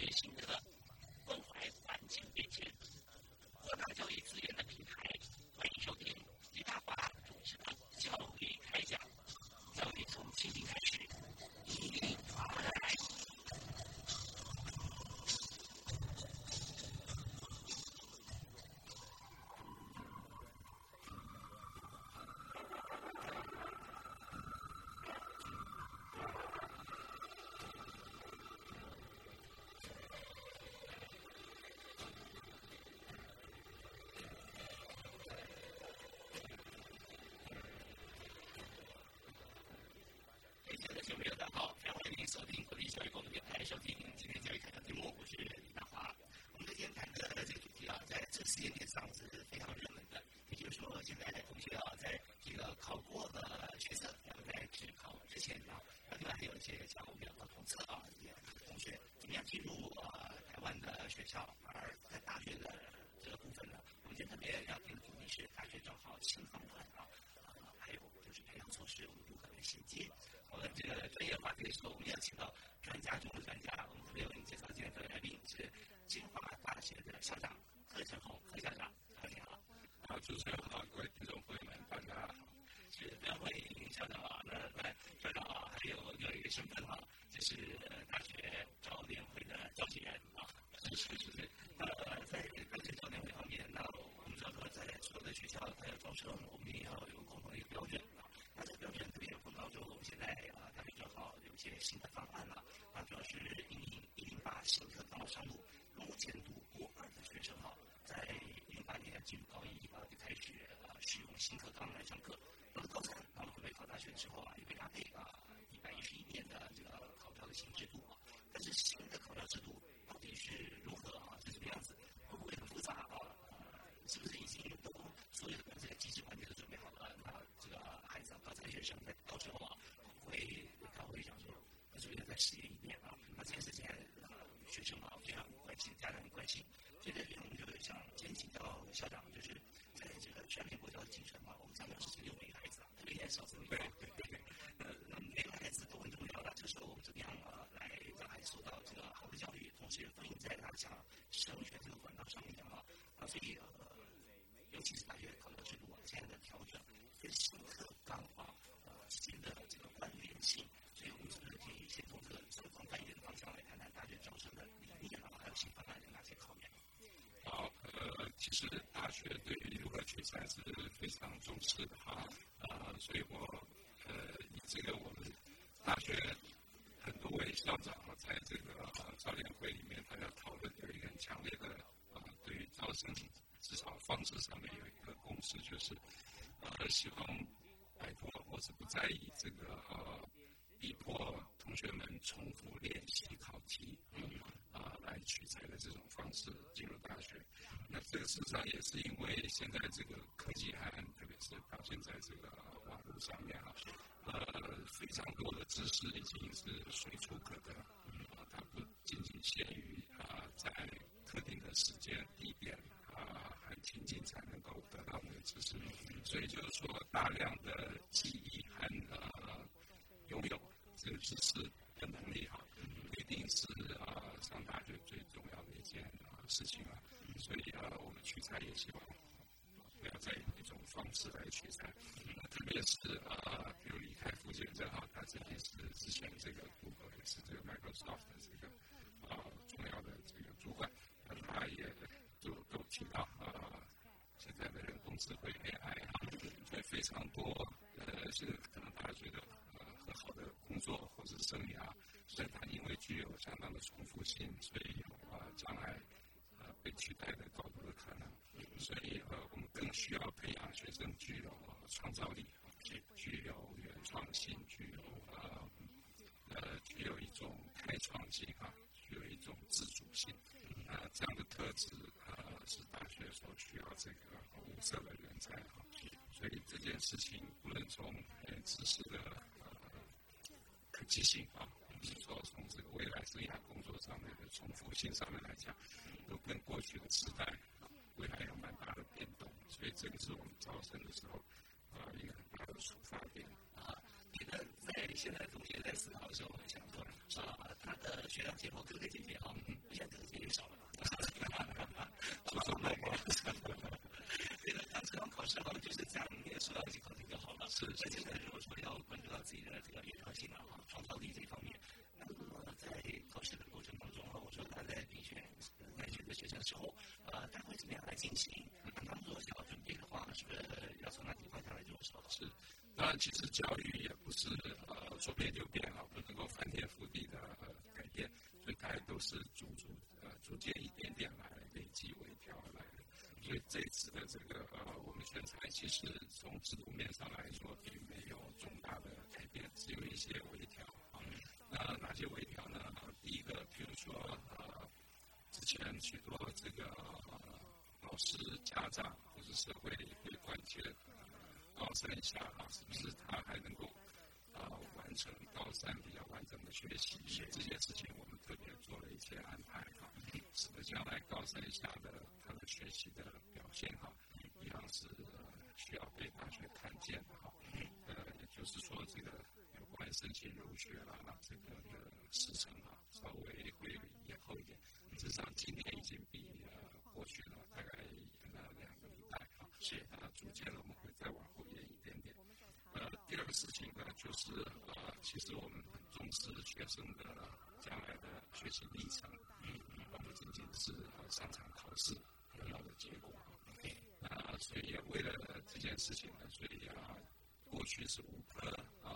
享教学心得，关怀环境变迁，扩大教育资源的平台。欢迎收听李大华主持的教育开讲，教育从倾听开始，一律而来。是大学招联会的召集人啊，就是就是，呃，在大学招联会方面，那我们叫做在所有的学校它的招生，我们也要有共同的一个标准啊。那这个标准特别重要，就我们现在啊，大学正好有一些新的方案了，那主要是应应把新课纲上路，目前读过二的学生哈，在零八年进入高一，啊就开始啊使用新课纲。事业一面啊。那这件事情，啊，学生啊非常关心，家长关心。所以这里我们就想先请教校长，就是在这个全面国教的精神嘛，我们家长是有每个孩子啊，特别在小学，对对对，呃，那每个孩子都很重要的，这时候我们怎么样啊，来让孩子受到这个好的教育，同时也不映在他的家。学对于如何取材是非常重视的哈，啊，所以我呃，以这个我们大学很多位校长在这个招联会里面，大家讨论有一个很强烈的啊，对于招生至少方式上面有一个共识，就是呃，希望摆脱或是不在意这个呃，逼迫同学们重复练习考题啊，来取材的这种方式进入大学。那这个事实上也是因为现在这个科技还特别是表现在这个网络上面啊，呃，非常多的知识已经是随处可得，啊，它不仅仅限于啊在特定的时间地点啊很亲近才能够得到那个知识，所以就是说大量的记忆和呃拥有这个知识的能力哈，一定是啊上大事情啊。所以啊，我们取材也希望不要再用一种方式来取材，特别是啊，比如李开复先生哈，他自己是之前这个谷歌也是这个 Microsoft 的这个啊重要的这个主管，那他也就都提到啊，现在的人工智慧 AI 啊，会非常多呃，是可能大家觉得呃很好的工作或者生涯，所以它因为具有相当的重复性，所以啊将来。被取代的高度的可能，所以呃，我们更需要培养学生具有创造力，具具有原创性，具有呃呃具有一种开创性啊，具有一种自主性，啊这样的特质呃是大学所需要这个物色的人才啊，所以这件事情不能从呃知识的呃可及性啊，是说从这个未来生涯工作上面的重复性上面来讲。都跟过去的时代未来有蛮大的变动，所以这个是我们招生的时候啊一个很大的出发点啊。你的在现在同学在思考的时候，会想说啊，他的学长姐或哥哥姐姐啊，现在哥哥姐姐少了，哈哈哈哈哈，多少卖光？这个当时考考试好就是这样，你也说到一些考题就好了。是，而且呢，如果说要关注到自己的这个原创性啊、创造力这方面，那么在考试的过程当中啊，我说他在评选来选择学生的时候，呃，他会怎么样来进行？那他如果想要准备的话，是不是要从哪几方向来着手？是，当然，其实教育也不是呃说变就变啊，不能够翻天覆地的改变，所以大家都是逐逐呃逐渐一点点来累积微调来的。所以这一次的这个呃，我们选材其实从制度面上来说，并没有重大的改变，只有一些微调啊。那哪些微调呢？第一个，比如说呃，之前许多这个老师、家长或者社会会关切高三一下啊，是不是他还能够啊完成高三比较完整的学习？这件事情我们特别做了一些安排啊，使得将来高三以下的他的。学习的表现哈，一样是需要被大学看见的哈。呃，也就是说，这个有关申请入学啊，这个的时程啊，稍微会延后一点。至少今年已经比呃过去了大概两个礼拜啊。是啊，逐渐的我们会再往后延一点点。呃，第二个事情呢，就是呃，其实我们很重视学生的将来的学习历程，嗯，不仅仅是上场考试。得到的结果啊，所以也为了这件事情呢，所以啊，过去是五科啊，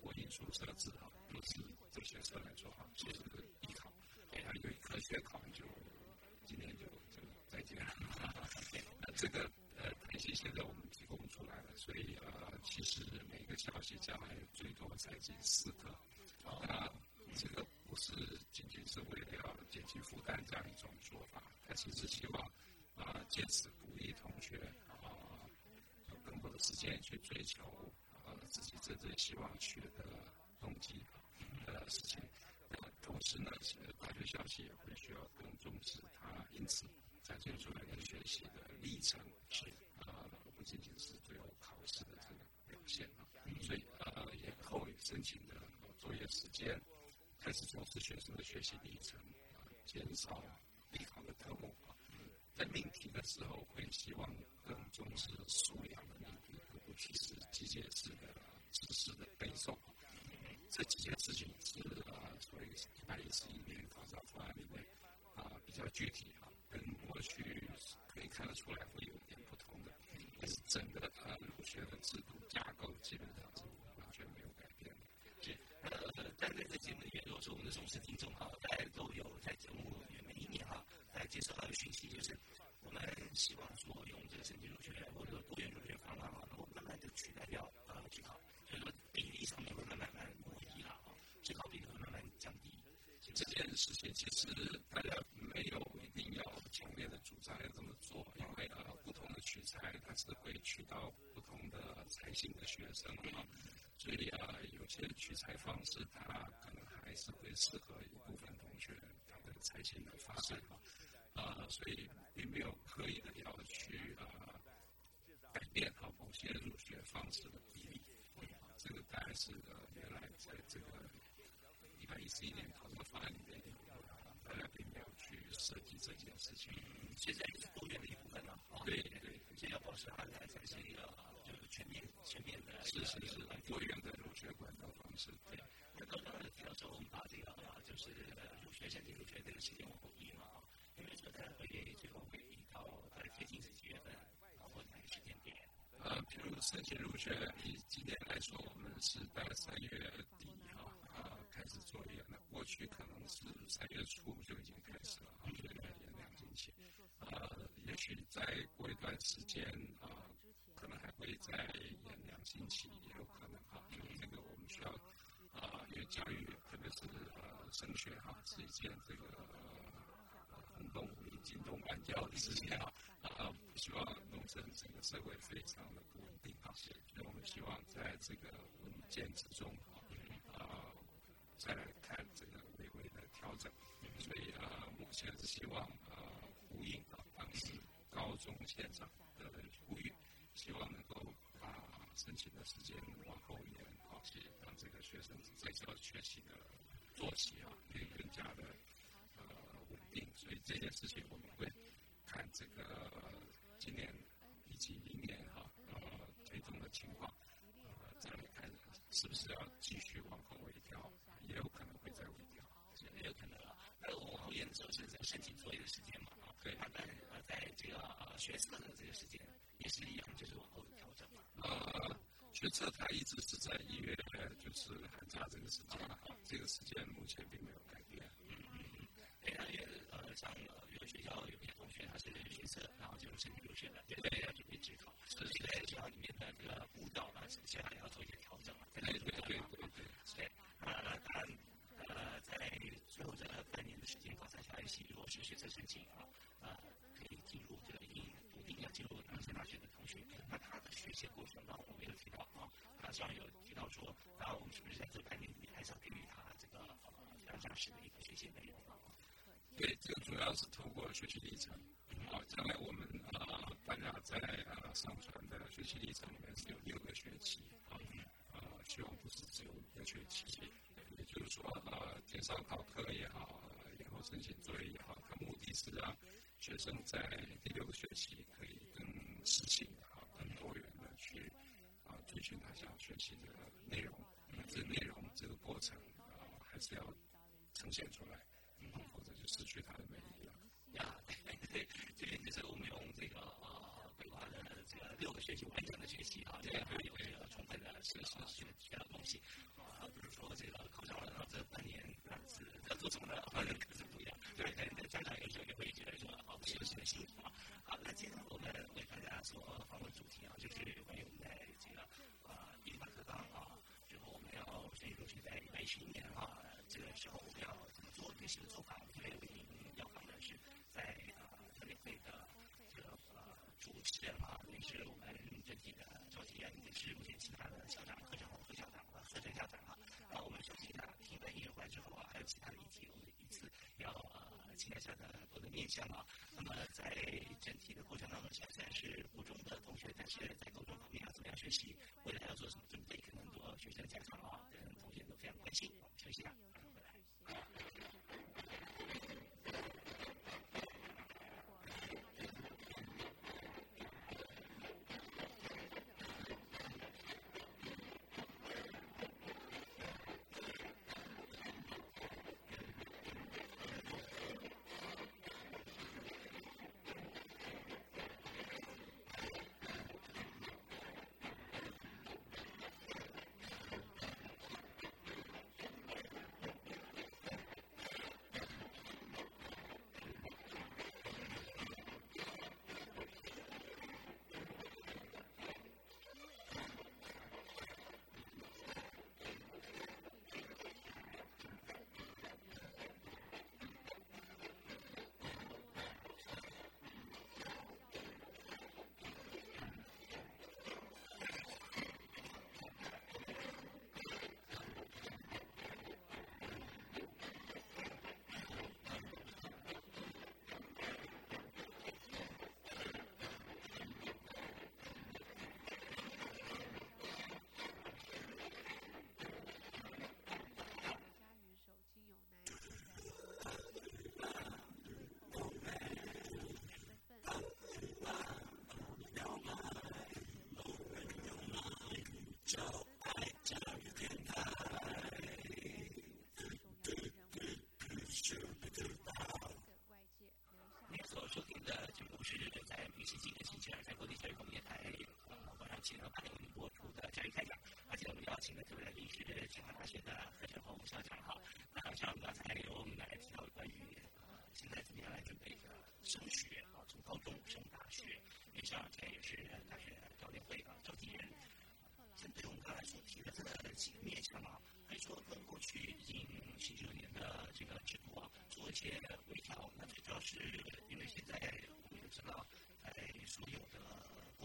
国英数设置啊，都是这些课来说哈，就是必考，啊，有一科学考就今天就就再见了。那这个呃，弹性现在我们提供出来了，所以呃，其实每个消息将来最多才进四科，啊，这个不是仅仅是为了要减轻负担这样一种做法。其实希望啊，借此鼓励同学啊，有更多的时间去追求啊自己真正希望学的动机的事情。同时呢，大学校系也会需要更重视它因此展现出来的学习的历程，是啊，不仅仅是最后考试的这个表现啊。所以啊呃，延后申请的作业时间，开始重视学生的学习历程啊，减少。必考的科目啊，在命题的时候会希望更重视素养的命题，尤其是机械式的知识的背诵。这几件事情是啊，所以一百一十一年考察方案里面啊比较具体啊，跟过去可以看得出来会有一点不同的。但是整个啊入学的制度架构基本上是完全没有改变的。是呃，在这个节目里面，如果说我们的忠实听众啊，大家都有在节目里面每一年啊来。接受到的讯息就是，我们希望说用这个申请入学或者多元入学方案啊，能够慢慢的取代掉呃职考，所以说比例上面会慢慢慢挪移了啊，职考比例会慢慢降低。这件事情其实大家没有一定要强烈的主张要这么做，因为呃不同的取材它是会取到不同的才性的学生啊，所以啊有些取材方式它可能还是会适合一部分同学他的才性的发展啊。啊，所以并没有刻意的要去啊改变好某些入学方式的比例，这个当然是呃原来在这个一十一年考察方案里面，大家并没有去设计这件事情。现在也是多元的一部分了，对对，先要保持它才才是一个就是全面全面的，是是是多元的入学管道方式。对，那刚刚提到说我们把这个啊，就是入学申请入学这个时间往后移嘛。会最后会移到呃接近是几月份，然后哪个时间点？呃，比如申请入学，以今年来说，我们是在三月底开始作业。那过去可能是三月初就已经开始了，啊，延两星期。呃，也许再过一段时间啊，可能还会再延两星期，也有可能哈。因为这个我们需要啊，因为教育特别是呃升学哈是一件这个。动武力惊动万教的事情啊啊！希望弄成整个社会非常的不稳定啊，所以我们希望在这个稳健之中啊，再来看这个微微的调整。所以啊，目前是希望啊，呼应啊当时高中县长的呼吁，希望能够把申请的时间往后延，好些，让这个学生在校学习的作息啊，可以更加的呃稳定。所以这件事情我们会看这个今年以及明年哈呃推动的情况，呃再来看是不是要继续往后微调，也有可能会再微调，也有可能了。那往后延的时候是在申请作业的时间嘛？啊，对，他在在这个学测的这个时间也是一样，就是往后调整嘛。呃，学测它一直是在一月，就是寒假这个时间，这个时间目前并没有改变。嗯嗯嗯，对，那也呃，像有的学校有些同学他是学测，然后就申请入学了，对对，要准备职考，所以在学校里面的这个步调啊，学校也要做一些调整嘛。对对对对对。对，呃，当然，呃，在最后这半年的时间，高三下学期如果是学测申请啊，呃，可以进入这个一定要进入南京大学的同学，那他的学习过程当中，我们有提到啊，好像有提到说，然后我们是不是在这半年里面还是要给予他这个非常扎实的一个学习内容？对，这个主要是透过学习历程，啊，将来我们啊，大家在啊上传的学习历程里面是有六个学期啊，啊，希望不是只有五个学期，也就是说呃，线上考课也好，以后申请作业也好，它目的是让学生在第六个学期可以更自信啊，更多元的去啊追寻他想要学习的内容，那这内容这个过程啊，还是要呈现出来。或者就失去它的美丽了。呀，对，这边就是我们用这个呃规划的这个六个学期完整的学习啊，这样会有这个充分的学习学学到东西啊，说这个考上了，这半年啊是要做什么的，反正可是不一样。对，对，家长有时候也会觉得说啊，学习的辛苦啊。好，那今天我们为大家所访问主题啊，就是关于我们在这个啊一般课纲啊，之后我们要申请入学在一百一十一年啊，这个时候我们要怎么做学习的做法？因为我们要访的是在啊特别会的这个呃主持人啊，也是我们整体的召集人，也是目前其他的校长、科长、副校长和课程校长啊。那我们休息一下，听完音乐会之后啊，还有其他的议题，我们一次要呃期待下的多的面向啊。那么在整体的过程当中，现在是附中的同学，但是在高中方面要怎么样学习，未来要做什么准备，可能很多学生、家长啊跟同学都非常关心。我们休息一下，马上回来。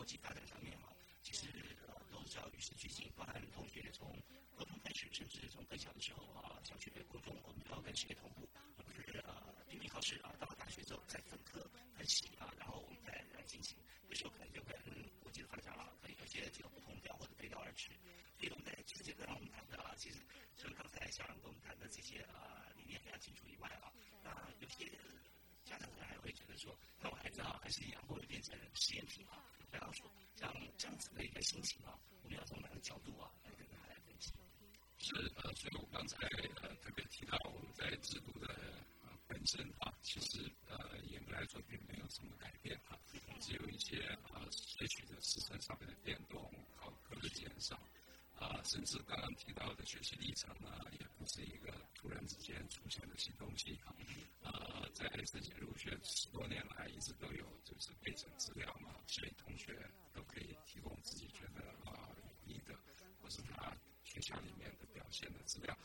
际发展上面哈，其实呃都是要与时俱进，包含同学从高中开始，甚至从更小的时候啊，小学、高中，我们都要跟世界同步，而不是呃拼命考试啊，到了大学之后再分科分析啊，然后我们再来进行，这时候可能就跟国际的发展啊，可能有些这个不同调或者背道而驰。所以我们在这个阶段，我们谈到啊，其实除了刚才小杨跟我们谈的这些呃理念非常清楚以外啊，那有些。说，那我孩子啊还是一样会变成实验品啊。然后说，像这样子的一个心情啊，我们要从哪个角度啊来跟他来分析？是呃，所以我刚才呃特别提到我们在制度的本身啊，其实呃严格来说并没有什么改变啊，只有一些啊些许的时程上面的变动，考科的减少。啊，甚至刚刚提到的学习历程呢，也不是一个突然之间出现的新东西哈。啊，在申请入学十多年来，一直都有就是备审资料嘛，所以同学都可以提供自己觉得啊有益的，或是他学校里面的表现的资料。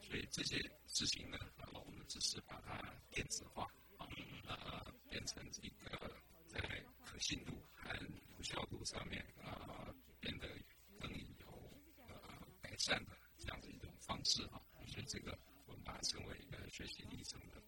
所以这些事情呢，啊，我们只是把它电子化啊，呃，变成一个在可信度和有效度上面啊变得更有呃改。善的这样的一种方式啊，所以这个我们把它称为一个学习历程的。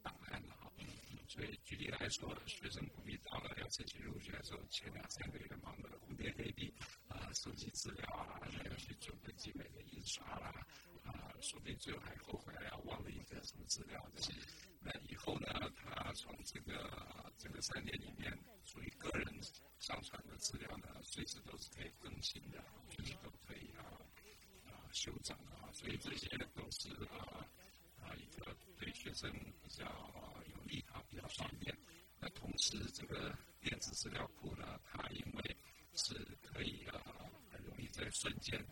所以举例来说，学生不必到了要申请入学的时候，前两三个月忙的蝴蝶黑地啊，收集资料啊，还要去准备精美的印刷啦啊，说不定最后还后悔了，忘了一个什么资料这些。那以后呢，他从这个这个三年里面属于个人上传的资料呢，随时都是可以更新的，随时都可以啊啊。修整啊，所以这些都是啊啊一个对学生比较，比较方便。那同时，这个电子资料库呢，它因为是可以啊很容易在瞬间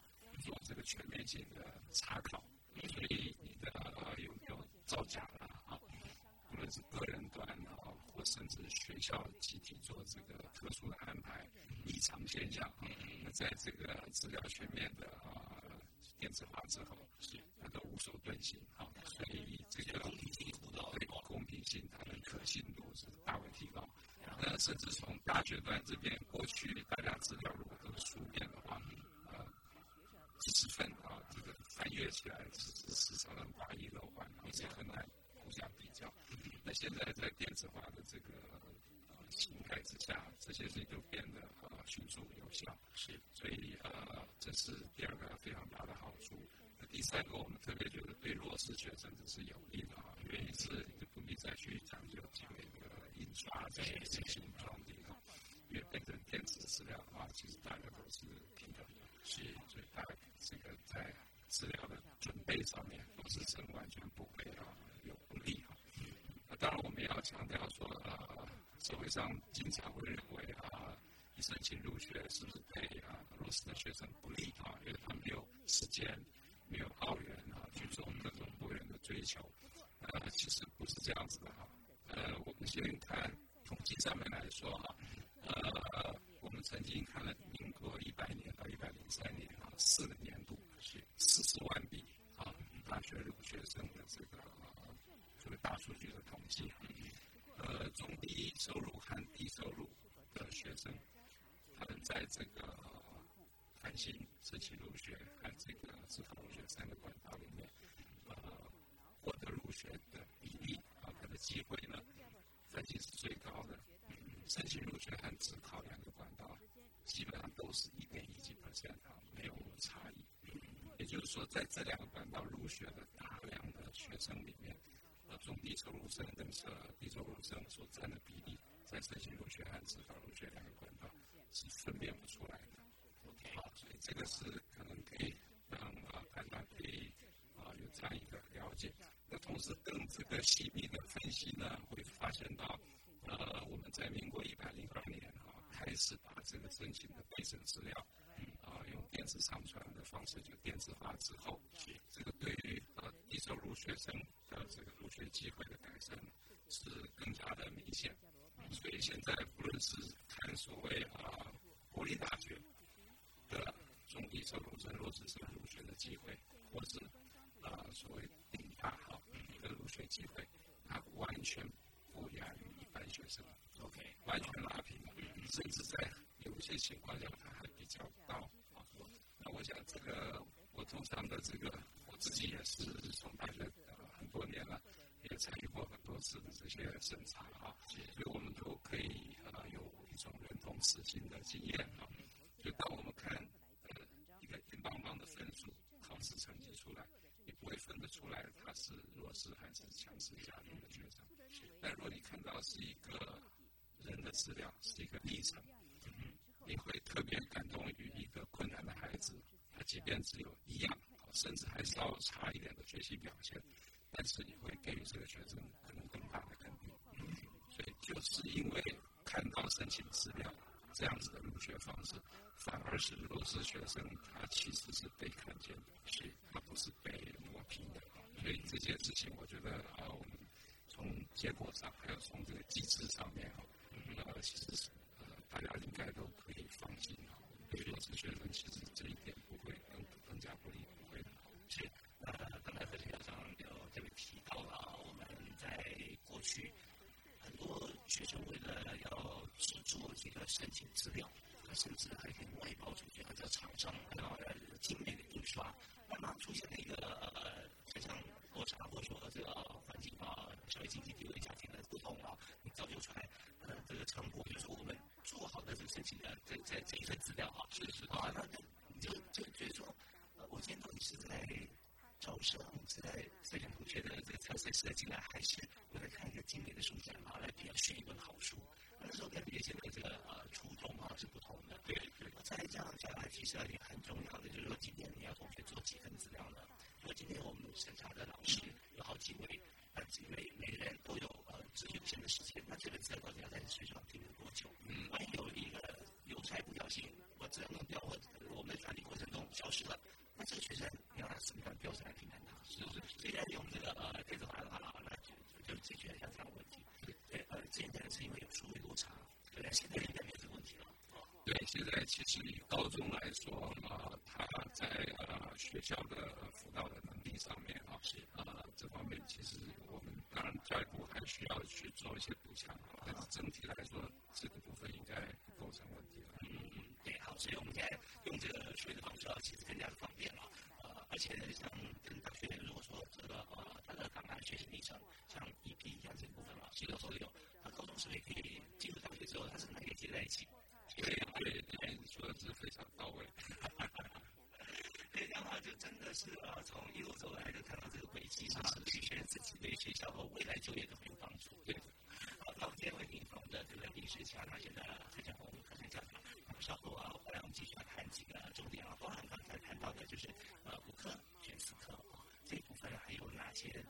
做这个全面性的查考，所以你的有没有造假了啊？无论是个人端啊，或甚至学校集体做这个特殊的安排，异常现象，那在这个资料全面的啊。电子化之后，是它的无所遁形啊，所以这个公平性、它的可信度是大为提高。那甚至从大学端这边，过去大家资料如果都是书面的话，呃，几十份啊，这个翻阅起来是是常常大意漏患，而且很难互相比较。那现在在电子化的这个形态之下，这些事情就变得呃迅速有效。是，所以呃，这是第二个非常大的好处。第三个，我们特别觉得对弱势学生这是有利的啊，原因是就不必再去讲究这个印刷这些信息装订啊，因为变成电子资料的话，其实大家都是平等的，是，所以大家这个在资料的准备上面，都是是完全不会啊有不利啊。那当然，我们也要强调说啊，社会上经常会认为啊。申请入学是不是对啊弱势的学生不利啊？因为他没有时间，没有奥元啊去做那种多元的追求。呃，其实不是这样子的哈。呃，我们先看统计上面来说哈，呃，我们曾经看了民国一百年到一百零三年啊四个年度是四十万笔啊大学入学生的这个这个大数据的统计。呃，中低收入和低收入的学生。他们在这个繁星申请入学和这个自考入学三个管道里面，呃，获得入学的比例啊，它的机会呢，繁星是最高的。申请入学和自考两个管道，基本上都是一点一几 percent，没有差异。也就是说，在这两个管道入学的大量的学生里面，呃，中低收入生跟低收入生所占的比例，在申请入学和自考入学两个管道。是分辨不出来的，OK，好，所以这个是可能可以让啊大家可以啊有这样一个了解。同时更这个细密的分析呢，会发现到呃我们在民国一百零二年啊开始把这个申请的备审资料啊用电子上传的方式就电子化之后，这个对于呃低收入学生的这个入学机会的改善是更加的明显。所以现在不论是看所谓啊国立大学的中低收入生、弱势生入学的机会，或是啊所谓机会，他完全不亚于一般学生，OK，完全拉平了，甚至在有些情况下，他还比较高。那我想这个我通常的这个我自己也是从大学很多年了。也参与过很多次的这些审查啊，所以我们都可以呃有一种认同实行的经验啊。就当我们看呃一个硬邦邦的分数考试成绩出来，你不会分得出来它是弱势是强势家庭的学生。但如果你看到是一个人的资料，是一个历程，你会特别感动于一个困难的孩子，他即便只有一样，甚至还稍差一点的学习表现，但是你会给予这个学生可能更大的肯定。所以就是因为看到申请资料这样子的入学方式，反而是弱势学生他其实是被看见的，是他不是被磨平的。所以这件事情，我觉得啊，我们从结果上，还有从这个机制上面啊，呃，其实是呃，大家应该都可以放心啊。对弱势学生，其实这一点不会更更加不利，不会的。是呃，刚才在学上有这个提到了，我们在过去。学生为了要制作这个申请资料，他甚至还可以外包出去，还叫厂商然后精美的印刷，慢慢出现了一个呃非常落差，或者说这个环境啊、社会经济地位、家庭的不同啊，你造就出来呃这个成果，就是我们做好的这个申请的这这这一份资料啊，确实啊，那你就就觉得说，我今天到底是在。招生现在筛选同学的这个参赛是在进来，还是我在看一个精美的书展啊，来比较选一本好书？那时候跟原先的这个呃初衷啊是不同的。对对。再这样下来，其实一点很重要的就是说，今天你要同学做几份资料呢？因为今天我们审查的老师有好几位，呃，每每人都有呃自己有限的时间，那这个资料到底要在学校停留多久？嗯。万一有一个邮差不小心，我资料弄掉，或我们的传递过程中消失了。那这个学生你要拿什么样标准来评判他？是是，虽然用这个呃电子化的话，那就就解决像这样的问题。对，呃，现在是因为有数位落差，对，现在应该没有这个问题了。对，现在其实以高中来说，啊，他在呃学校的辅导的能力上面啊，是啊这方面其实我们当然教育部还需要去做一些补强，但是整体来说这个部分应该成问题了。嗯。对，好，所以我们现在用这个学的方式啊，其实更加的方便了。呃，而且像跟大学如果说这个呃，他的刚刚学习历程，像 EP 一样这部分嘛，其实都有。他高中是不是可以进入大学之后，他是可以接在一起？对对对，说的是非常到位。这样的话，就真的是呃，从一路走来，就看到这个轨迹上，去选自己对学校和未来就业都很有帮助。对。好，那我们今天为您访问的这个历史强大学的蔡建红科学家。稍后啊，回来我们继需要谈几个重点啊，包含刚才谈到的，就是呃五科选四科啊，这部分还有哪些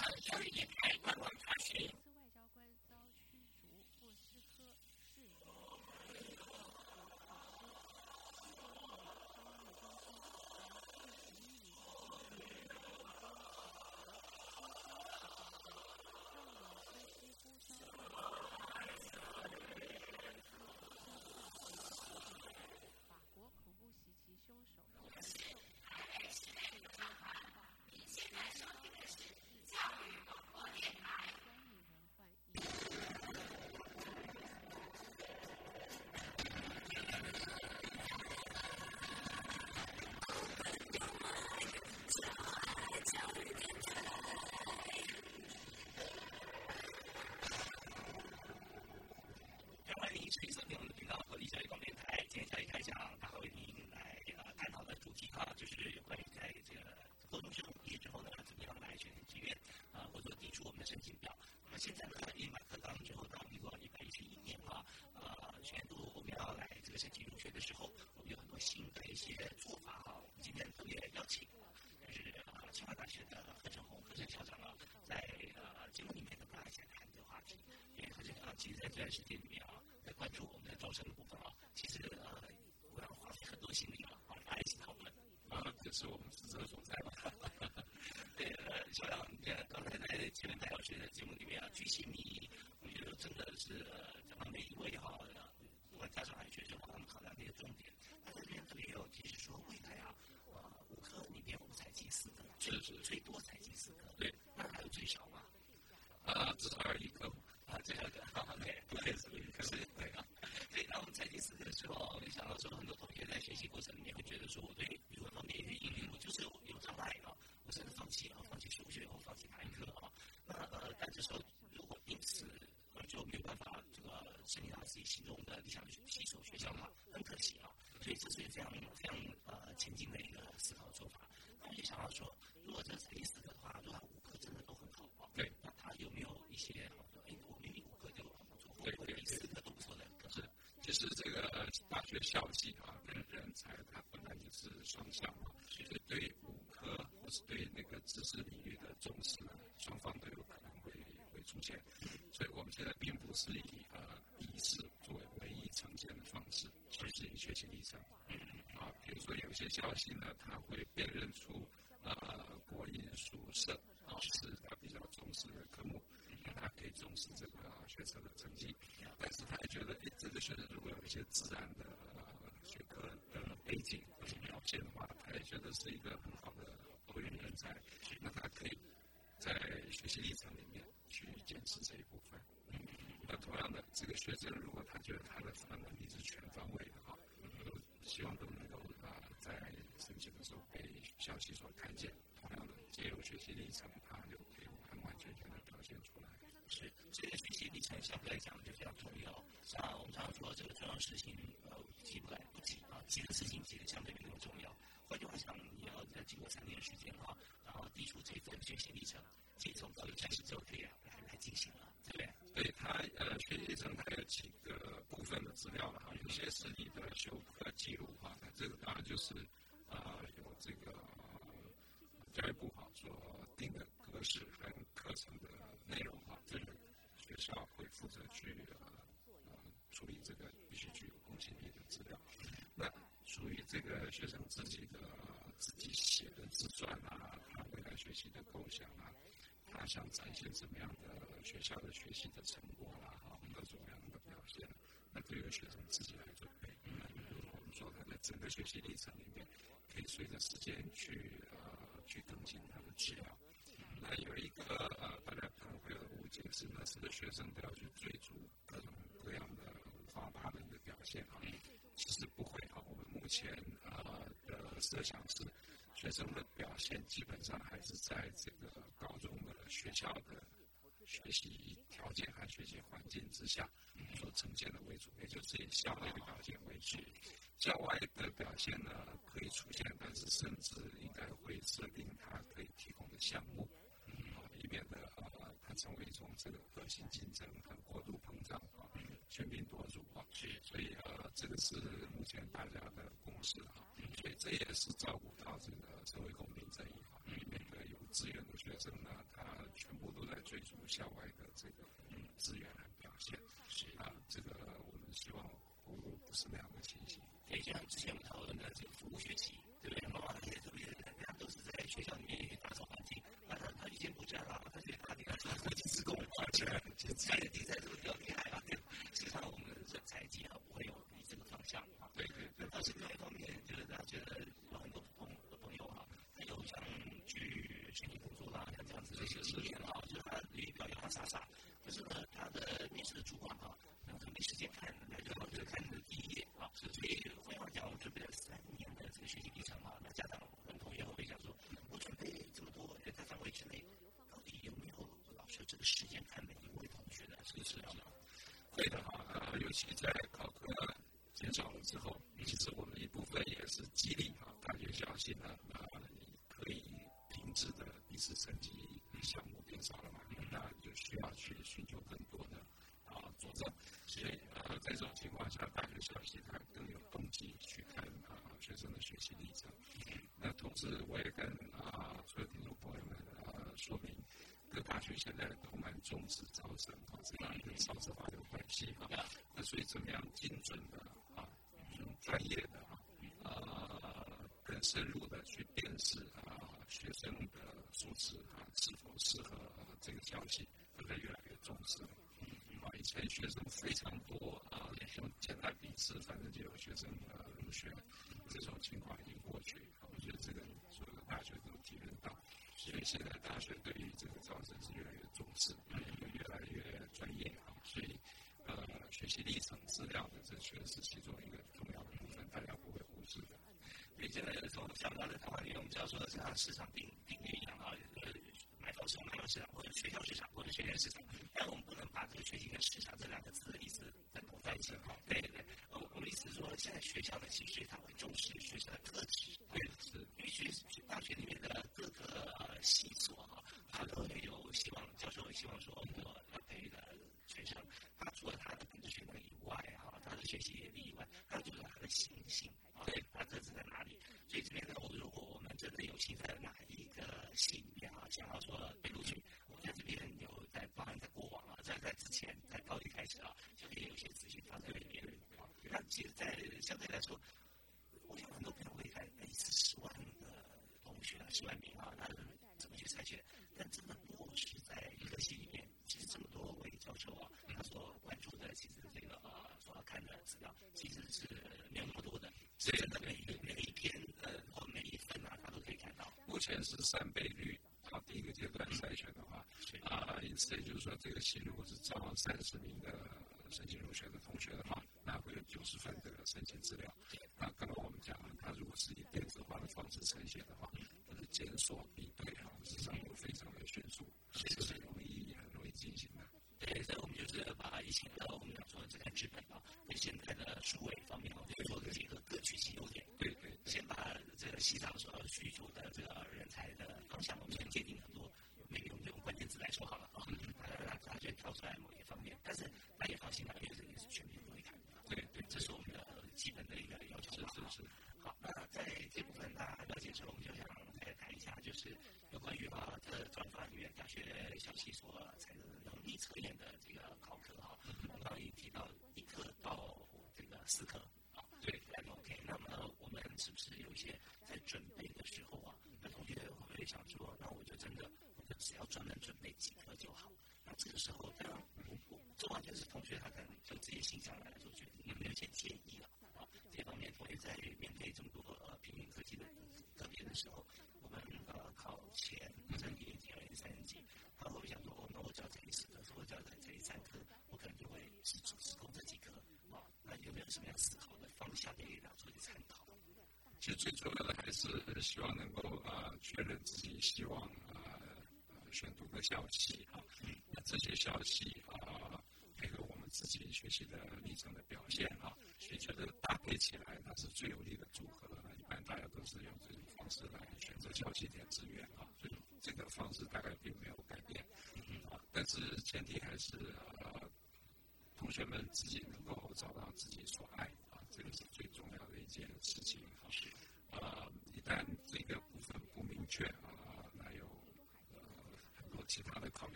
这段时间里面啊，在关注我们的招生的部分啊，其实呃，我要花费很多心力啊，啊，大家一起讨论啊，这是我们职责所在吧？对，呃，小杨，刚才在前面戴老师的节目里面啊，举起你，我觉得真的是讲到每一位哈，不管家长还是学生，他们考量的一个重点。他这边特别有提示说，未来啊，呃，五科里面我们采集四科，确实最多采集四科，对，那还有最少吗？啊，至少要一科。啊，最少的，对，对，可是对啊，对。那我们采集四科的时候，没想到说很多同学在学习过程里面会觉得说，我对语文方面、英语我就是有有障碍啊，我甚至放弃啊，放弃数学，或放弃哪一科啊？那呃，但这时候如果因此而就没有办法这个申请到自己心中的理想的系所学校的话，很可惜啊。所以这是非常非常呃前进的一个思考做法。那我就想到说，如果这采集四个的话，如果五科真的都很好啊，对，那他有没有一些？是这个大学校系啊，跟人才，它本来就是双向嘛，所以对五科或是对那个知识领域的重视，双方都有可能会会出现。所以我们现在并不是以呃笔试作为唯一呈现的方式，而是以学习历程。啊，比如说有些校系呢，他会辨认出呃国英数社啊是他比较重视的科目，他可以重视这个学生的成绩。但是他也觉得，哎，这个学生如果有一些自然的学科的背景或者表现的话，他也觉得是一个很好的多元人才。那他可以在学习历程里面去坚持这一部分。那同样的，这个学生如果他觉得他的能力是全方位的哈，希望都能被校系所看见。同样的，借由学习历程，它就可以完完全全的表现出来。是这个学习历程相对来讲就比较重要。像我们常常说，这个重要事情呃急不来不急啊，急的事情其实相对没那么重要。换句话讲，你要在经过三年时间哈，然后递出这份学习历程，其实从高一开始就可以来来进行了，对不对？对他呃学习历程它有几个部分的资料了哈，有些是你的修课记录哈，这个当然就是啊有这个教育部哈所定的格式和课程的内容哈。这个学校会负责去呃处理这个必须具有公信力的资料。那属于这个学生自己的自己写的自传啊，他未来学习的构想啊，他想展现什么样的学校的学习的成果啦，哈，各种各样的表现，那都由学生自己来准备。那比如我们说他在整个学习历程里面，可以随着时间去呃去更新他的治疗。那有一个呃大家可能会有误解是，那是个学生都要去追逐各种各样的发达的一个表现啊。其实不会啊，我们目前呃的设想是，学生的表现基本上还是在这个高中的学校的学习条件和学习环境之下所呈现的为主，也就是以校内的表现为主。校外的表现呢可以出现，但是甚至应该会设定它可以提供的项目，啊，以免的呃它成为一种这个恶性竞争和过度膨胀啊。喧宾夺主啊，所以呃，这个是目前大家的共识啊，所以这也是照顾到这个社会公平正义啊。里面的有资源的学生呢，他全部都在追逐校外的这个资源来表现，是啊，这个我们希望不不是那样的情形。可以像之前我们讨论的这个服务学习，对不对？妈妈也特别，人家都是在学校里面打造环境，那他他以前不这样啊，他觉得他你看做国际职工，而且家里地在这个比较厉害啊。实际上，我们人才计划不会有以这个方向啊。对对对。但是另外一方面，就是大家觉得有很多朋的朋友哈，他有想去申请工作啦，像这样子的一些经验啊，就是他仪表洋洋洒洒，可是呢，他的面试的主管哈，然后他没时间看，那就就看你的第一页啊。所以换句话讲，我准备了三年的这个学习历程啊，那家长跟同学会讲说，我准备这么多，在范围之内，到底有没有老师这个时间看每一位同学的这个质量？会的哈，尤其在考科减少了之后，其实我们一部分也是激励啊，大学小心呢，啊，可以停止的笔试成绩项目变少了嘛，那就需要去寻求更多的啊佐证。所以呃，在这种情况下，大学小息它更有动机去看啊学生的学习历程。那同时，我也跟啊所有听众朋友们啊说明。大学现在都蛮重视招生啊，这样跟少子化有关系啊。那所以怎么样精准的啊，专业的啊，更深入的去辨识啊学生的素质啊是否适合这个教系，都在越来越重视。啊，以前学生非常多啊，用简单笔试，反正就有学生呃入学，这种情况已经过去。我觉得这个所有的大学都体验到。所以现在大学对于这个招生是越来越重视，越来越专业啊。所以，呃，学习历程资料的这确实是其中一个重要的部分，大家不会忽视的。所以现在从相关的谈话里面，我们就要说的像市场定定位一样啊，呃，买方市场、买方市场，或者学校市场，或者学院市场。但我们不能把这个学习跟市场这两个字的意思等同在一起哈。对对对，我我的意思是说，现在学校呢，其实它会重视学生的特质，对，是因为学大学里面的各个。细琐哈，他都会有希望，教授希望说，我要培育的学生，他除了他的本质学能以外哈，他的学习能力以外，还就是他的心性啊，他特质在哪里？所以这边呢，我如果我们真的有幸在哪一个系里面啊，想要说被录取，我在这边有在包含在过往啊，在在之前在高一开始啊，就可以有些资讯放在里面啊。那其实，在相对来说，我想很多朋友会看，一次十万个同学啊，十万名啊，那。采取，但真的落实在一个系里面，其实这么多位教授啊，他所关注的，其实这个呃，所要看的资料，其实是没有那么多的。所以每一每一篇呃或每一份啊，他都可以看到。目前是三倍率，到，第一个阶段筛选的话，啊，因此也就是说，这个系如果是招三十名的申请入学的同学的话，那会有九十份的申请资料。那刚刚我们讲了，他如果是以电子化的方式呈现的话。检索比对啊，实际上都非常的迅速，其实是容易很容易进行的。对，所以我们就是把以前的我们讲说这个纸本啊，跟现在的数位方面啊，就做个结合，各取其优点。对对，先把这个西藏所需求的这个像，我们先界定很多，每个我们就用关键词来说好了啊，让他就挑出来某一方面。但是大家放心啊，因为这个是全面都会看。对对，这是我们的基本的一个要求。是是是。好，那在这部分大家了解之后，我们就想再。谈一下，就是有关于啊，这专法院大学小系所采的能力测验的这个考科哈。刚刚也提到一科到这个四科啊，对，OK。那么我们是不是有一些在准备的时候啊，那同学想说，那我就真的，我就只要专门准备几科就好。那这个时候，当然，这完全是同学他可能就自己心想来做决定，有没有一些建议了啊？这方面同学在面对这么多呃平民科技的特别的时候，我们呃考前这一年级、二年、三年级，他会想说，我那我教这一四科，或者教这一三科，我可能就会只只攻这几科啊。那有没有什么样思考的方向可以给大家做一个参考？其实最主要的还是希望能够啊确认自己希望选读的消息啊，那这些消息啊配合我们自己学习的历程的表现啊，所以觉得搭配起来它是最有利的组合。一般大家都是用这种方式来选择消息点资源啊，所以这个方式大概并没有改变啊，但是前提还是啊同学们自己能够找到自己所爱啊，这个是最重要的一件事情。啊，一旦这个部分不明确啊，那有呃很多其他的考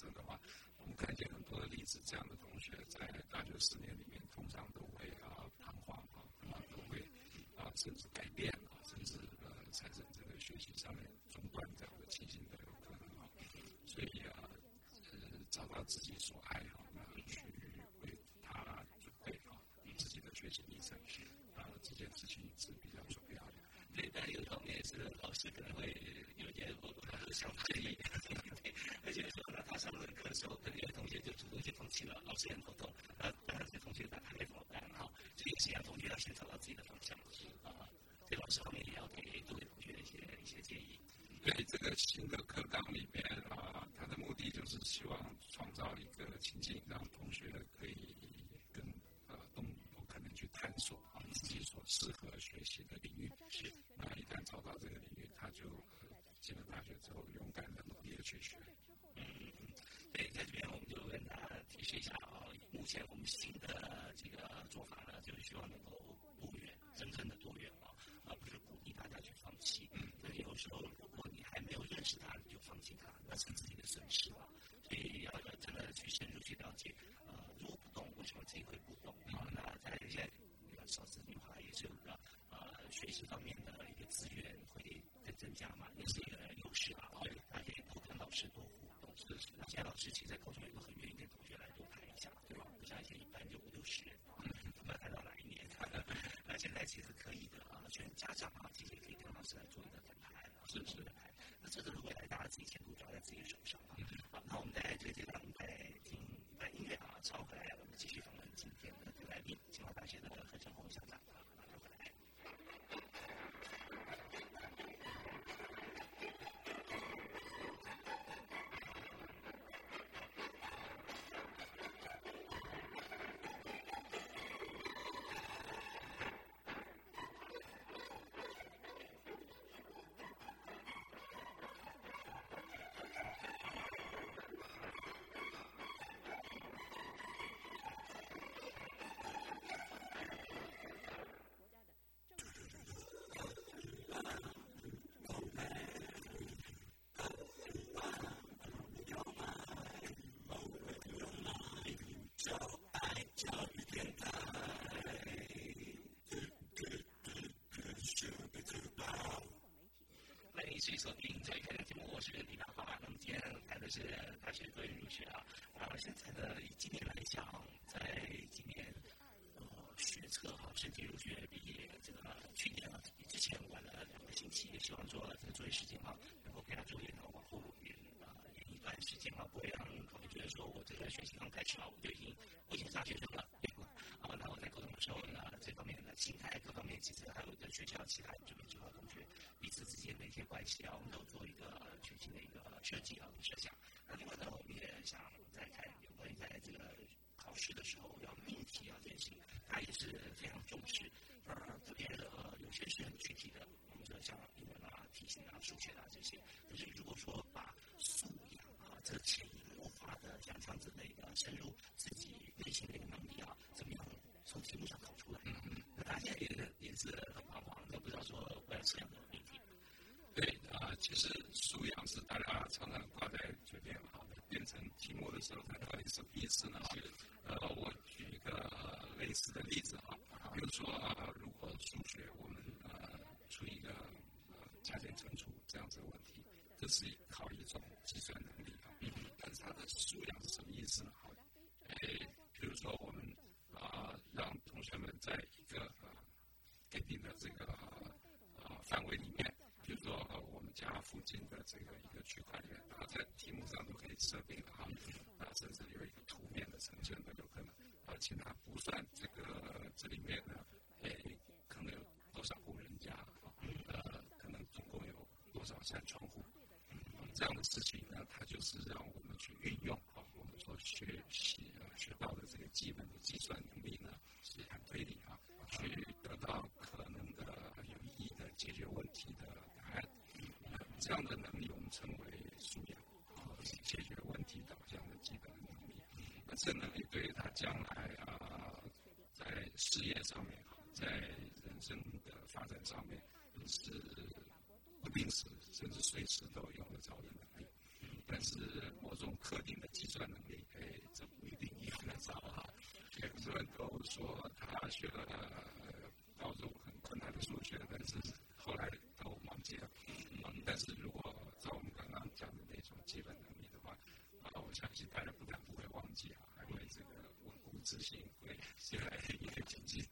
虑来选择的话，我们看见很多的例子，这样的同学在大学四年里面通常都会啊彷徨啊，都会啊甚至改变啊，甚至呃产生这个学习上面中断这样的情形都有可能啊。所以啊，呃找到自己所爱啊，那去为他准备啊自己的学习历程啊，这件事情是比较重要的。对，但有方面是老师可能会有些不不想建议，上了课的时候，可能有同学就主动去放弃了，老师很头痛，呃，当然这同学他他该怎么办哈？这个是让同学要先找到自己的方向，啊，这老师后面也要给各位同学一些一些建议。对这个新的课纲里面啊，他的目的就是希望创造一个情境，让同学可以更呃动有可能去探索啊自己所适合学习的领域。是。那一旦找到这个领域，他就进了大学之后，勇敢的努力的去学。嗯，对，在这边我们就跟大家提示一下啊，目前我们新的这个做法呢，就是希望能够多元，真正的多元啊，而不是鼓励大家去放弃。所以有时候，如果你还没有认识他，你就放弃他，那是自己的损失了。所以要真的去深入去了解，呃，如果不懂，为什么这一回不懂啊？那在现在少子女化也是有个呃学习方面的一个资源会在增加嘛，也是一个优势啊。对，大家可以多跟老师多互动。是事情在老师其实在高中有个很愿意跟同学来多谈一下，对吧？不像以前一般就五六十人啊，我们要谈到哪一年？那现在其实可以的啊，全家长啊，其实也可以跟老师来做一个谈判，是不是？那这个未来大家自己前途就要在自己手上啊。好，那我们在这个阶段，我们再听一段音乐啊，稍后回来我们继续访问今天的来宾，清华大学的何成红校长啊，马上回来。继续收听这一天的节目，我是李大华。那么今天谈的是大学多元入学啊。啊，现在呢，以今年来讲，在今年呃学测哈申请入学毕业，这个去年啊之前晚了两个星期，也希望说这个作业时间哈能够给他作业呢往后延啊延一段时间啊，不会让同学觉得说我这个学习刚开始啊，我就已经我已经上学生了，对吧？啊，那我在沟通的时候呢，这方面的心态各方面，其实还有跟学校其他这边主要同学。彼此之间的一些关系啊，我们都做一个全新的一个设计啊，设想。那另外呢，我们也想再看有关于在这个考试的时候要命题啊这些，他也是非常重视。呃，特别呃有些是具体的，我们说像英文啊、题型啊、数学啊这些。但是如果说把素养啊这潜移默化的像这样子的一个深入自己内心的一个能力啊，怎么样从题目上考出来？大家也也是很彷徨，都不知道说未来这样的。对啊，其实素养是大家常常挂在嘴边啊，变成题目的时候，它到底什么意思呢？呃，我举一个类似的例子啊，比如说啊，如果数学我们呃出一个呃加减乘除这样子的问题，这是考一种计算能力啊。但是它的素养是什么意思呢？好，哎，比如说我们啊，让同学们在一个啊给定的这个啊范围里面，比如说我们家附近的这个一个区块链，它在题目上都可以设定的哈，啊，甚至有一个图面的呈现都有可能，而且它不算这个这里面呢，哎，可能有多少户人家啊，呃，可能总共有多少。扇窗户，这样的事情呢，它就是让我们去运用学习啊学到的这个基本的计算能力呢，是很推理啊，去得到可能的有意义的解决问题的答案。这样的能力我们称为素养，啊，解决问题导向的基本能力。那这能力对于他将来啊，在事业上面，在人生的发展上面是。不定时，甚至随时都用得着的能力。但是某种特定的计算能力，哎，这不一定用得着哈。很多人都说他学了高中很困难的数学，但是后来都忘记了。嗯，但是如果照我们刚刚讲的那种基本能力的话，啊，我相信大家不但不会忘记啊，还会这个稳固自信，会越来越精进。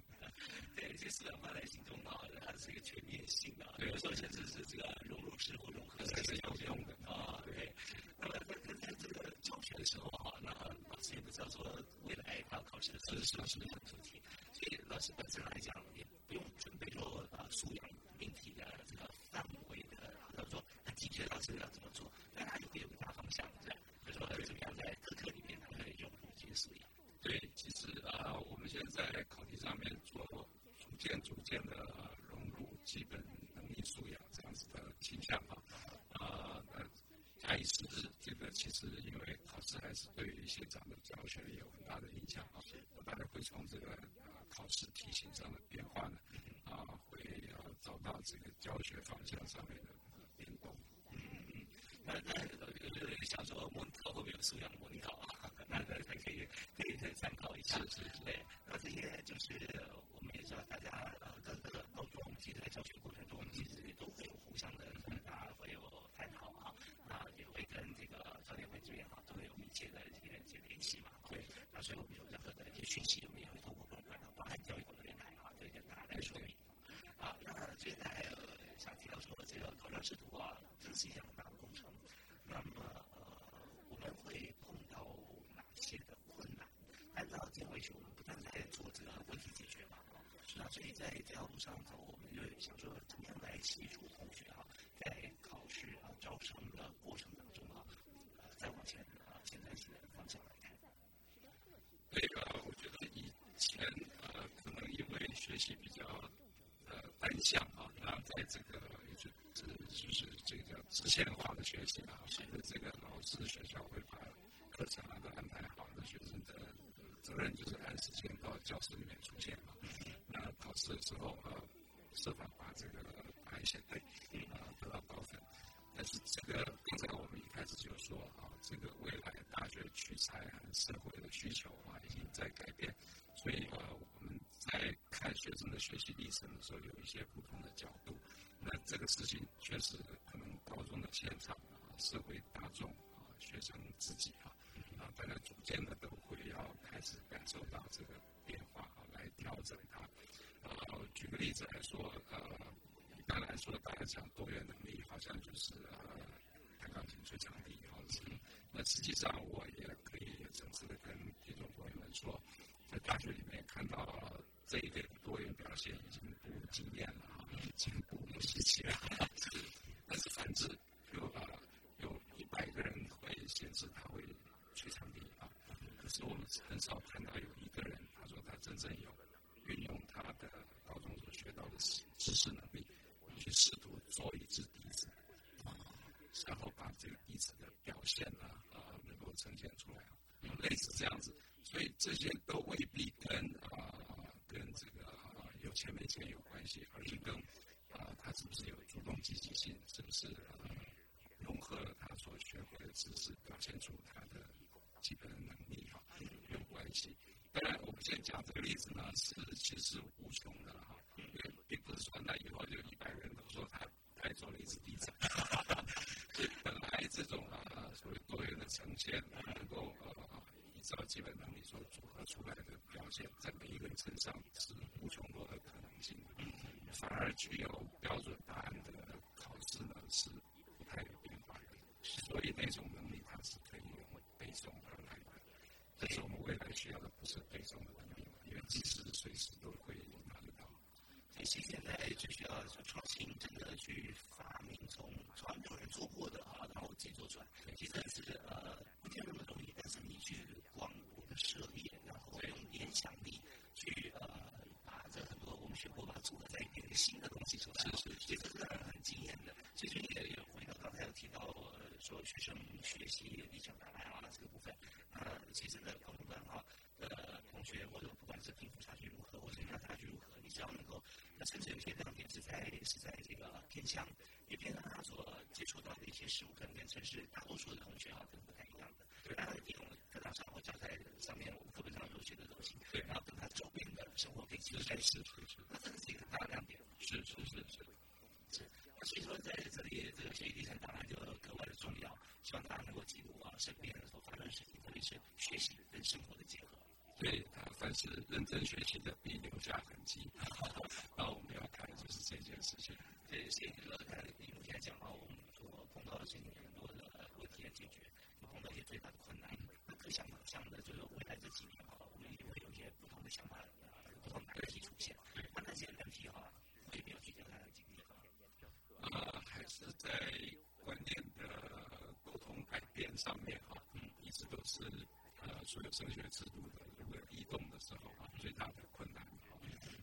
对，这四两放在心中啊，它是一个全面性的，有时候甚至是这个融入式或融合才是有用的啊。对，那么在在这个教学的时候哈，那老师也不叫做未来要考试的时候是什么样的主题，所以老师本身来讲也不用准备说啊素养命题的这个范围的，或者说很精确老师要怎么做，但他也会有个大方向，这样，就说怎么样在课课里面他可以融入这些素养。对，其实啊，我们现在在考题上面做逐渐、逐渐的融入基本能力素养这样子的倾向啊，啊，假以时日，这个其实因为考试还是对于现场的教学有很大的影响啊，我大概会从这个啊考试题型上的变化呢，啊，会啊找到这个教学方向上面的变动。嗯嗯，那那有人想说模拟考会不会有素养模拟考啊？那个还可以可以再参考一下，是是对。那这些就是我们也知道，大家呃各个高中其实，在教学过程中，其实都会有互相的大家会有探讨啊，那也会跟这个教练会这边哈都会有密切的一些一些联系嘛。对。所以我们有任何的一些讯息，我们也会通过各种管道，包含教育广播电台哈，这跟大家来说明。啊，那接下来想提到说这个考场视图啊，这是一项很大的工程。那么呃，我们会碰到哪些的困难。按照这样为主，我们不断在做这个问题解决嘛，啊，那所以在这条路上头，我们就想说，怎么样来协助同学啊，在考试啊、招生的过程当中啊，呃，再往前啊，前瞻性的方向来看。这个我觉得以前呃，可能因为学习比较呃单向啊，那在这个就是就是这个叫直线化的学习啊，现在这个老师学校会把课程啊都安排好，那学生的。责任就是按时间到教室里面出现嘛。那考试的时候啊，设法把这个答案写对，啊，得到高分。但是这个刚才我们一开始就说啊，这个未来大学取材和社会的需求啊，已经在改变。所以啊，我们在看学生的学习历程的时候，有一些不同的角度。那这个事情确实可能高中的现场啊，社会大众啊，学生自己啊。啊，大家逐渐的都会要开始感受到这个变化啊，来调整它。呃，举个例子来说，呃，一般来说，大家讲多元能力，好像就是呃，弹钢琴、吹长笛，或者是。那实际上，我也可以诚实的跟听众朋友们说，在大学里面看到这一类的多元表现已经不惊艳了啊，已经不稀奇了。但是，反之，有啊，有一百个人会显示他会。非常低啊！可是我们很少看到有一个人，他说他真正有运用他的高中所学到的知识能力，去试图做一支笛子，然后把这个笛子的表现呢啊，能够呈现出来啊，类似这样子。所以这些都未必跟啊跟这个有钱没而是跟啊他是不是有主动积极性，是不是啊融合了他所学会的知识，表现出他的。基本能力哈有关系。当然，我们现在讲这个例子呢，是其实无穷的哈，因为并不是说那以后就一百人都说他还做了一次地震。所以本来这种啊所谓多元的呈现，能够呃依照基本能力所组合出来的表现，在每一个人身上是。而具有标准答案的考试呢，是不太有变化的。所以那种能力它是可以用背诵而来的。但是我们未来需要的不是背诵的能力，因为即使随时都会拿得到。所以现在就需要创新，真的去发明从从来没有人做过的啊，然后自己做出来。其实是呃不见那么容易，但是你去广我的涉猎，然后用影响力去呃把这很多我们学过把它组合在一个新的东西出来，是是，其实是很惊艳的。其实也有回到刚才有提到说学生学习历程大概啊这个部分，呃，其实呢高中段啊的同学或者不管是贫富差距如何，或者家差距如何，你只要能够。那甚至有些亮点是在是在这个偏向，也偏向他所接触到的一些事物，可能跟城市大多数的同学啊，可能不太一样的。对，他利用课堂上或教材上面我们课本上所学的东西，对，然后跟他周边的生活可以结合在一起，那这个是一个大亮点。是是是是是。那所以说在这里，这个学习历程当然就格外的重要，希望大家能够记录啊身边所发生的事情，特别是学习跟生活的结合。对他凡是认真学习的，必留下痕迹。那我们要看的就是这件事情。对，所以这个看你目前讲到我们所碰到的这些很多的问题要解决，碰到一些最大的困难，那可想想的就是未来这几年哈，我们也会有一些不同的想法，不同的难题出现。那那些难题哈，会比较具体的经历哈。啊，还是在观念的沟通改变上面哈，嗯，一直都是呃所有升学制度的。移动的时候啊，最大的困难。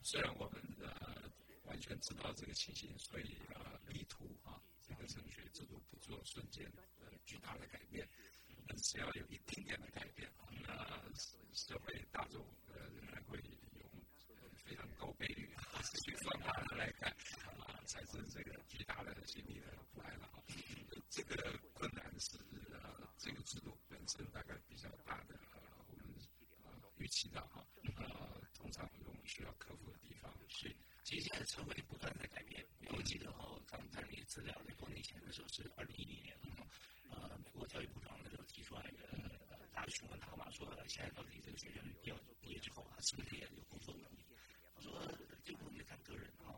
虽然我们呃完全知道这个情形，所以呃力图啊这个升学制度不做瞬间的巨大的改变，只要有一丁点的改变，那社会大众呃仍然会用非常高倍率去放大来看啊，产生这个巨大的心理的不安了啊。这个困难是呃这个制度本身大概比较大的我们呃。预期的哈，呃，通常我们需要克服的地方是，接下来社会不断在改变。我记得哈，刚看了一个资料，在多年前的时候是二零一零年，呃，美国教育部长那时候提出来的，呃，大家询问他嘛，说现在到底这个学生要毕业之后啊，是不是也有工作能力？他说这个东西看个人啊，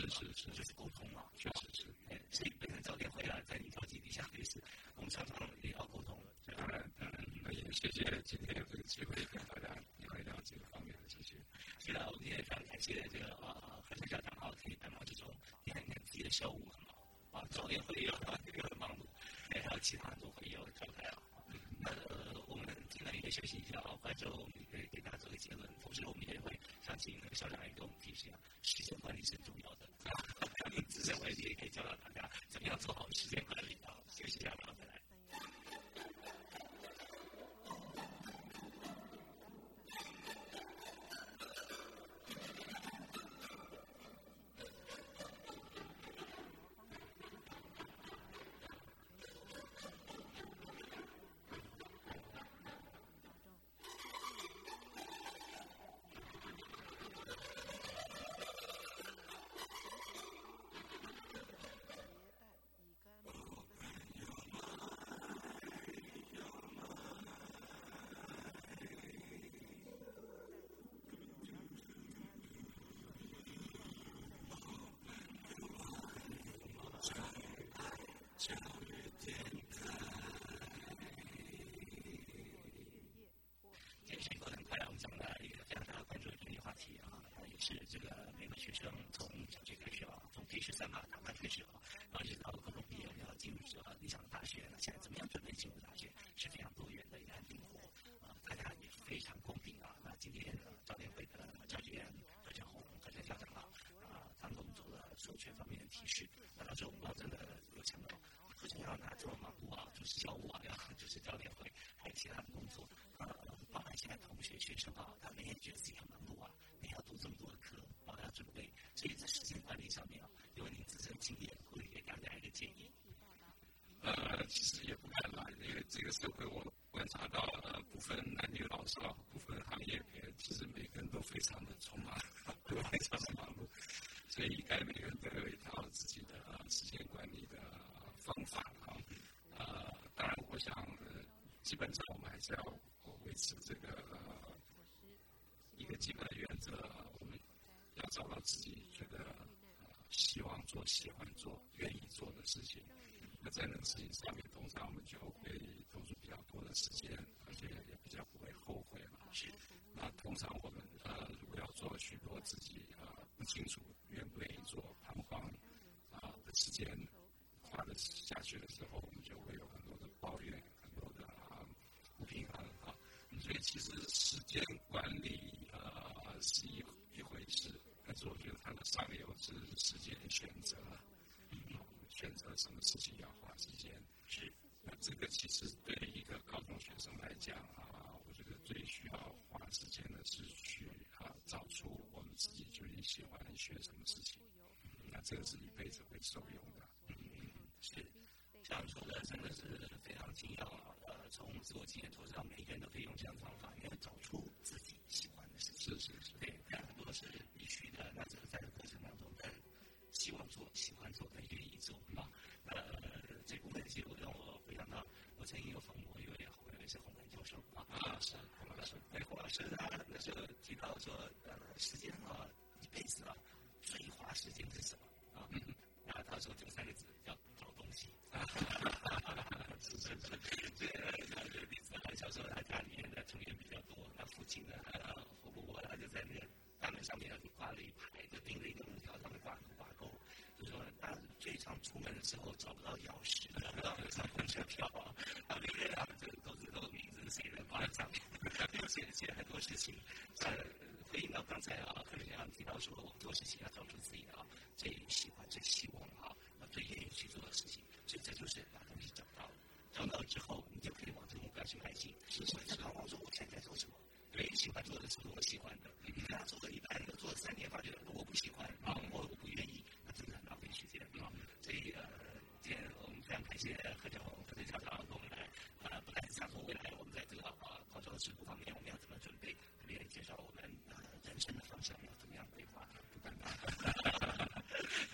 it's, it's, it's difficult. 这个每个学生从小学开始啊，从开十三班打班开始啊，然后一直到高中毕业，然后进入这个理想的大学，那现在怎么样准备进入大学，是非常多元的一个灵活啊，大家也非常公平啊。那今天呢，招联会的教学员何长红、何长校长啊，啊，他们做了授权方面的提示，那到时候我们老证的有强调，不仅要拿住忙碌啊，就是教务啊，就是招联会，还有其他的工作，呃，含其他同学学生啊。社会，我观察到呃，部分男女老少，部分行业别，其实每个人都非常的匆忙，都非常的忙碌，所以应该每个人都有一套自己的时间管理的方法啊。呃，当然，我想基本上我们还是要维持这个一个基本的原则，我们要找到自己觉得希望做、喜欢做、愿意做的事情。那在那个事情上面，通常我们就会时间，而且也比较不会后悔嘛。是。那通常我们呃，如果要做许多自己呃不清楚愿不愿意做、彷徨啊的时间花的下去的时候，我们就会有很多的抱怨，很多的啊不平衡啊。所以其实时间管理呃是一一回事，但是我觉得它的上游是时间选择。嗯选择什么事情要花时间去？这个其实对一个高中学生来讲啊，我觉得最需要花时间的是去啊找出我们自己究竟喜欢学什么事情。那这个是一辈子会受用的。嗯，是，像说的真的是非常精要啊。呃，从自我经验投资到每个人都可以用这样方法，因为找出自己喜欢的事情。是是是，对，很多是必须的。那这个在过程当中的希望做、喜欢做的愿意做。呃，这部分记录让我回想到，我曾经有访过一位，我认为是洪文教授啊，啊是洪老师，对洪老师他那时候提到说，呃，时间啊，一辈子啊，最花时间是什么啊？啊，他说就三个字，叫找东西。是是是，这这个例子啊，小时候他家里面的成员比较多，他父亲呢，婆婆他就在那个大门上面挂了一排，就钉了一个木条上面挂挂钩。就说他最常出门的时候找不到钥匙，找不到上公车票啊，啊，每个人啊，这个都是都名字写在挂在上面，写写很多事情。呃，回应到刚才啊，可能要提到说，我做事情要找出自己的啊最喜欢、最希望啊、最愿意去做的事情。所以这就是把东西找到了，找到之后，你就可以往这个目标去迈进。是是是。我说我现在做什么？对，喜欢做的是我喜欢的。你看他做了一半，又做了三年，发觉我不喜欢啊，我我不愿意。时间啊，所以呃，今天我们非常感谢何建宏、何队校长跟我们来啊，不但是讲说未来我们在这个啊考招的制度方面我们要怎么准备，特别介绍我们呃人生的方向要怎么样规划，不断的。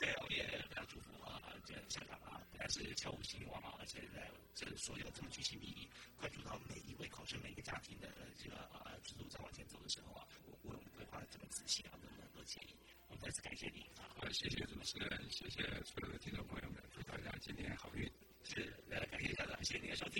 对，我们也非常祝福啊，这校长啊，不但是悄无兴旺啊，而且在这所有这么具体意义，关注到每一位考生、每一个家庭的这个呃制度在往前走的时候啊，我我们规划的这么仔细啊，这么多建议。我再次感谢你，好，谢谢主持人，谢谢所有的听众朋友们，祝大家今年好运。是，来，感谢一下，谢谢您的收听，